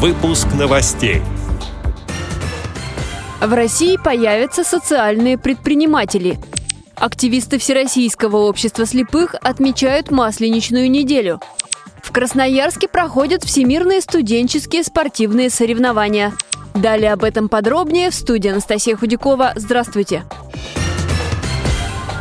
Выпуск новостей. В России появятся социальные предприниматели. Активисты Всероссийского общества слепых отмечают Масленичную неделю. В Красноярске проходят всемирные студенческие спортивные соревнования. Далее об этом подробнее в студии Анастасия Худякова. Здравствуйте!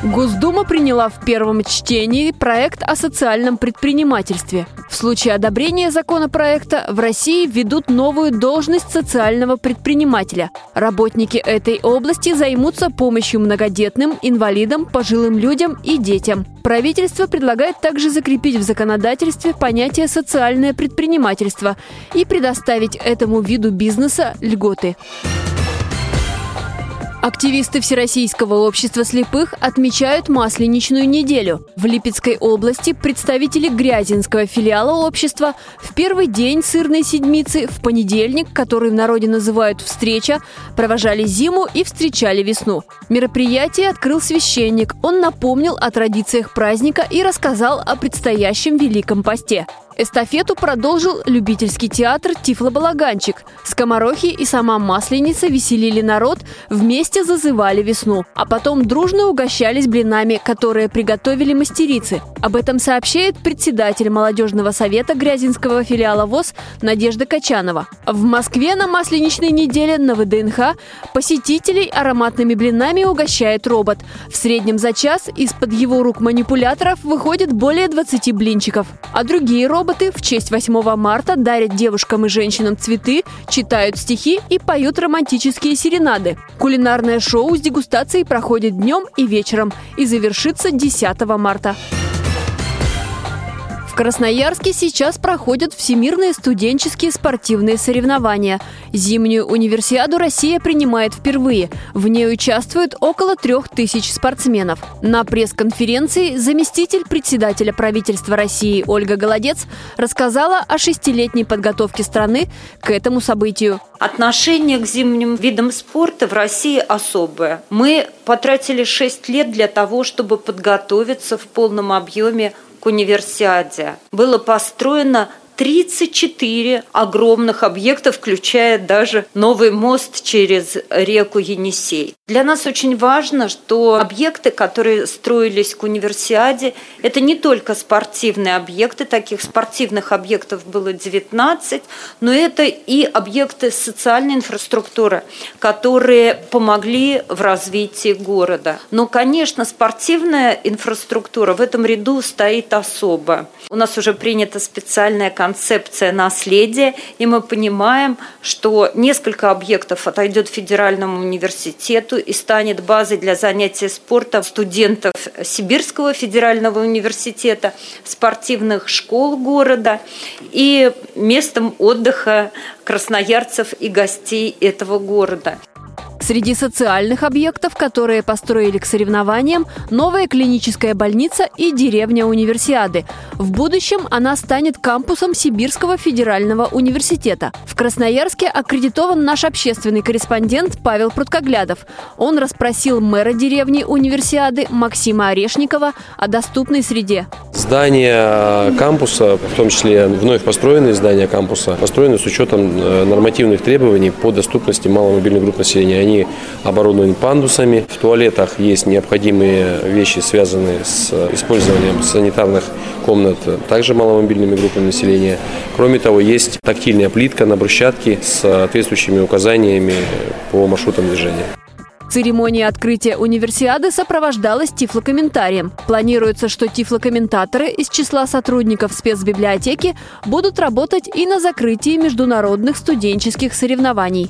Госдума приняла в первом чтении проект о социальном предпринимательстве. В случае одобрения законопроекта в России введут новую должность социального предпринимателя. Работники этой области займутся помощью многодетным, инвалидам, пожилым людям и детям. Правительство предлагает также закрепить в законодательстве понятие «социальное предпринимательство» и предоставить этому виду бизнеса льготы. Активисты Всероссийского общества слепых отмечают Масленичную неделю. В Липецкой области представители Грязинского филиала общества в первый день сырной седмицы, в понедельник, который в народе называют «встреча», провожали зиму и встречали весну. Мероприятие открыл священник. Он напомнил о традициях праздника и рассказал о предстоящем Великом посте. Эстафету продолжил любительский театр «Тифло-балаганчик». Скоморохи и сама Масленица веселили народ, вместе зазывали весну. А потом дружно угощались блинами, которые приготовили мастерицы. Об этом сообщает председатель молодежного совета Грязинского филиала ВОЗ Надежда Качанова. В Москве на Масленичной неделе на ВДНХ посетителей ароматными блинами угощает робот. В среднем за час из-под его рук манипуляторов выходит более 20 блинчиков. А другие роботы роботы в честь 8 марта дарят девушкам и женщинам цветы, читают стихи и поют романтические серенады. Кулинарное шоу с дегустацией проходит днем и вечером и завершится 10 марта. Красноярске сейчас проходят всемирные студенческие спортивные соревнования. Зимнюю универсиаду Россия принимает впервые. В ней участвуют около трех тысяч спортсменов. На пресс-конференции заместитель председателя правительства России Ольга Голодец рассказала о шестилетней подготовке страны к этому событию. Отношение к зимним видам спорта в России особое. Мы потратили шесть лет для того, чтобы подготовиться в полном объеме к универсиаде. Было построено 34 огромных объекта, включая даже новый мост через реку Енисей. Для нас очень важно, что объекты, которые строились к универсиаде, это не только спортивные объекты, таких спортивных объектов было 19, но это и объекты социальной инфраструктуры, которые помогли в развитии города. Но, конечно, спортивная инфраструктура в этом ряду стоит особо. У нас уже принята специальная концепция наследия, и мы понимаем, что несколько объектов отойдет федеральному университету и станет базой для занятия спортом студентов Сибирского федерального университета, спортивных школ города и местом отдыха красноярцев и гостей этого города. Среди социальных объектов, которые построили к соревнованиям, новая клиническая больница и деревня Универсиады. В будущем она станет кампусом Сибирского федерального университета. В Красноярске аккредитован наш общественный корреспондент Павел Пруткоглядов. Он расспросил мэра деревни Универсиады Максима Орешникова о доступной среде. Здания кампуса, в том числе вновь построенные здания кампуса, построены с учетом э, нормативных требований по доступности маломобильных групп населения. Оборудованы пандусами. В туалетах есть необходимые вещи, связанные с использованием санитарных комнат, также маломобильными группами населения. Кроме того, есть тактильная плитка на брусчатке с соответствующими указаниями по маршрутам движения. Церемония открытия универсиады сопровождалась тифлокомментарием. Планируется, что тифлокомментаторы из числа сотрудников спецбиблиотеки будут работать и на закрытии международных студенческих соревнований.